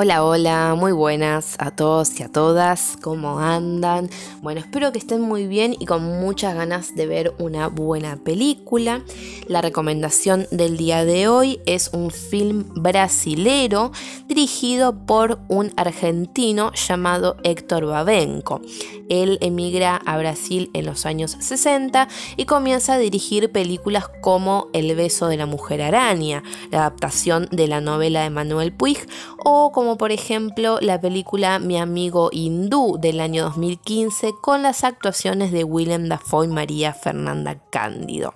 Hola, hola, muy buenas a todos y a todas, ¿cómo andan? Bueno, espero que estén muy bien y con muchas ganas de ver una buena película. La recomendación del día de hoy es un film brasilero dirigido por un argentino llamado Héctor Babenco. Él emigra a Brasil en los años 60 y comienza a dirigir películas como El beso de la mujer araña, la adaptación de la novela de Manuel Puig o como por ejemplo la película Mi amigo hindú del año 2015 con las actuaciones de Willem Dafoe y María Fernanda Cándido.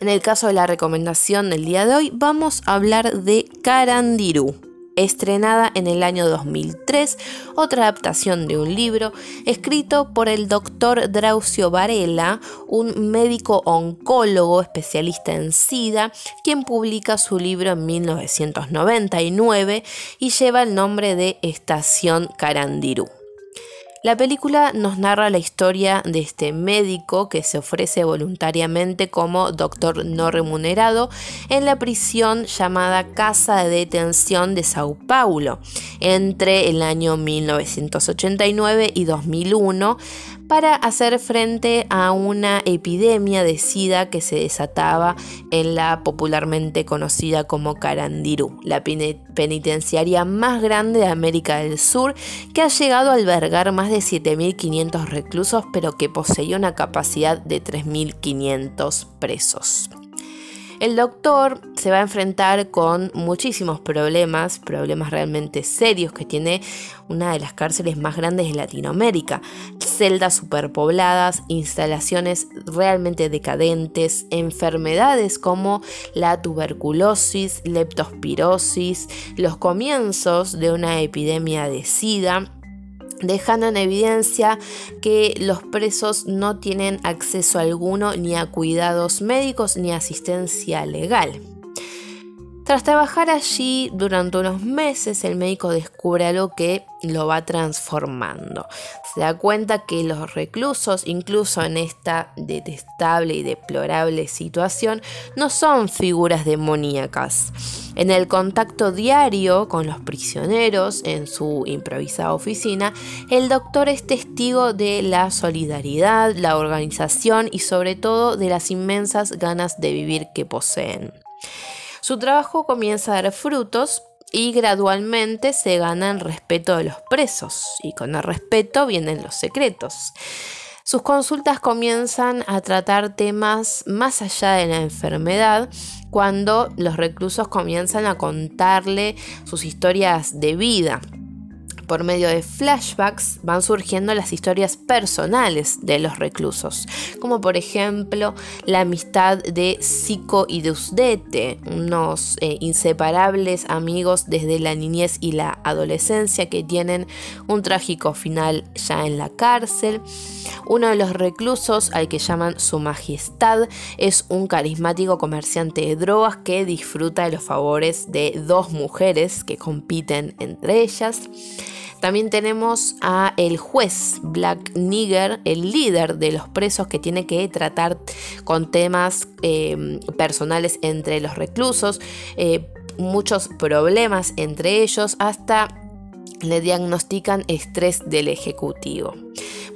En el caso de la recomendación del día de hoy vamos a hablar de Carandirú estrenada en el año 2003, otra adaptación de un libro escrito por el doctor Draucio Varela, un médico oncólogo especialista en SIDA, quien publica su libro en 1999 y lleva el nombre de Estación Carandirú. La película nos narra la historia de este médico que se ofrece voluntariamente como doctor no remunerado en la prisión llamada Casa de Detención de Sao Paulo entre el año 1989 y 2001 para hacer frente a una epidemia de SIDA que se desataba en la popularmente conocida como Carandirú, la penitenciaria más grande de América del Sur, que ha llegado a albergar más de 7.500 reclusos, pero que poseía una capacidad de 3.500 presos. El doctor se va a enfrentar con muchísimos problemas, problemas realmente serios que tiene una de las cárceles más grandes de Latinoamérica. Celdas superpobladas, instalaciones realmente decadentes, enfermedades como la tuberculosis, leptospirosis, los comienzos de una epidemia de SIDA dejando en evidencia que los presos no tienen acceso alguno ni a cuidados médicos ni asistencia legal. Tras trabajar allí durante unos meses, el médico descubre algo que lo va transformando. Se da cuenta que los reclusos, incluso en esta detestable y deplorable situación, no son figuras demoníacas. En el contacto diario con los prisioneros en su improvisada oficina, el doctor es testigo de la solidaridad, la organización y sobre todo de las inmensas ganas de vivir que poseen. Su trabajo comienza a dar frutos y gradualmente se gana el respeto de los presos y con el respeto vienen los secretos. Sus consultas comienzan a tratar temas más allá de la enfermedad cuando los reclusos comienzan a contarle sus historias de vida por medio de flashbacks van surgiendo las historias personales de los reclusos, como por ejemplo la amistad de Zico y de Usdete, unos eh, inseparables amigos desde la niñez y la adolescencia que tienen un trágico final ya en la cárcel. Uno de los reclusos, al que llaman Su Majestad, es un carismático comerciante de drogas que disfruta de los favores de dos mujeres que compiten entre ellas. También tenemos a el juez Black Nigger, el líder de los presos que tiene que tratar con temas em, personales entre los reclusos, eh, muchos problemas entre ellos, hasta le diagnostican estrés del ejecutivo.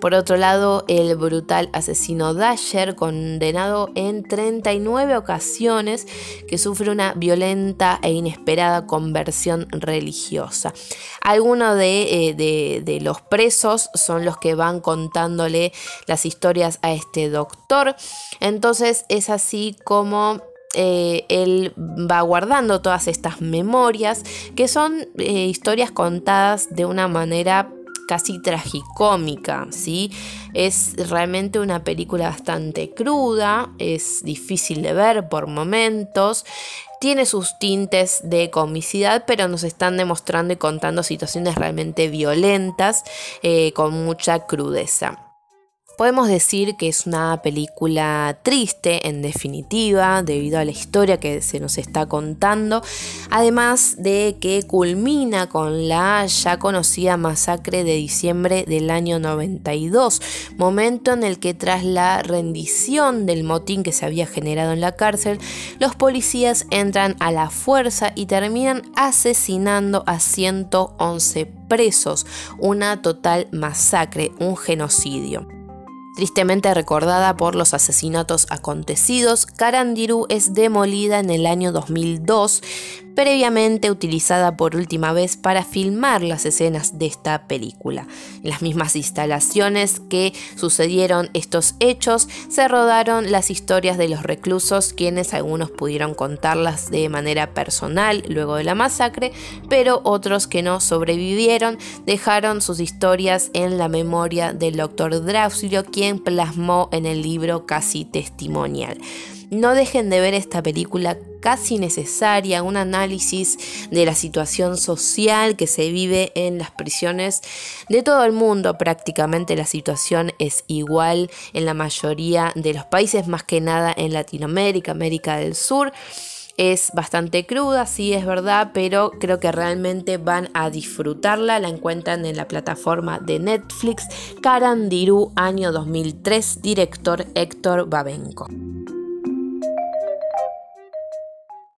Por otro lado, el brutal asesino Dasher, condenado en 39 ocasiones, que sufre una violenta e inesperada conversión religiosa. Algunos de, eh, de los presos son los que van contándole las historias a este doctor. Entonces es así como eh, él va guardando todas estas memorias que son eh, historias contadas de una manera casi tragicómica, ¿sí? Es realmente una película bastante cruda, es difícil de ver por momentos, tiene sus tintes de comicidad, pero nos están demostrando y contando situaciones realmente violentas eh, con mucha crudeza. Podemos decir que es una película triste en definitiva debido a la historia que se nos está contando, además de que culmina con la ya conocida masacre de diciembre del año 92, momento en el que tras la rendición del motín que se había generado en la cárcel, los policías entran a la fuerza y terminan asesinando a 111 presos, una total masacre, un genocidio. Tristemente recordada por los asesinatos acontecidos, Carandiru es demolida en el año 2002, previamente utilizada por última vez para filmar las escenas de esta película. En las mismas instalaciones que sucedieron estos hechos, se rodaron las historias de los reclusos, quienes algunos pudieron contarlas de manera personal luego de la masacre, pero otros que no sobrevivieron dejaron sus historias en la memoria del doctor Drausilio, quien plasmó en el libro casi testimonial. No dejen de ver esta película casi necesaria, un análisis de la situación social que se vive en las prisiones de todo el mundo. Prácticamente la situación es igual en la mayoría de los países, más que nada en Latinoamérica, América del Sur. Es bastante cruda, sí es verdad, pero creo que realmente van a disfrutarla. La encuentran en la plataforma de Netflix Carandiru año 2003, director Héctor Babenco.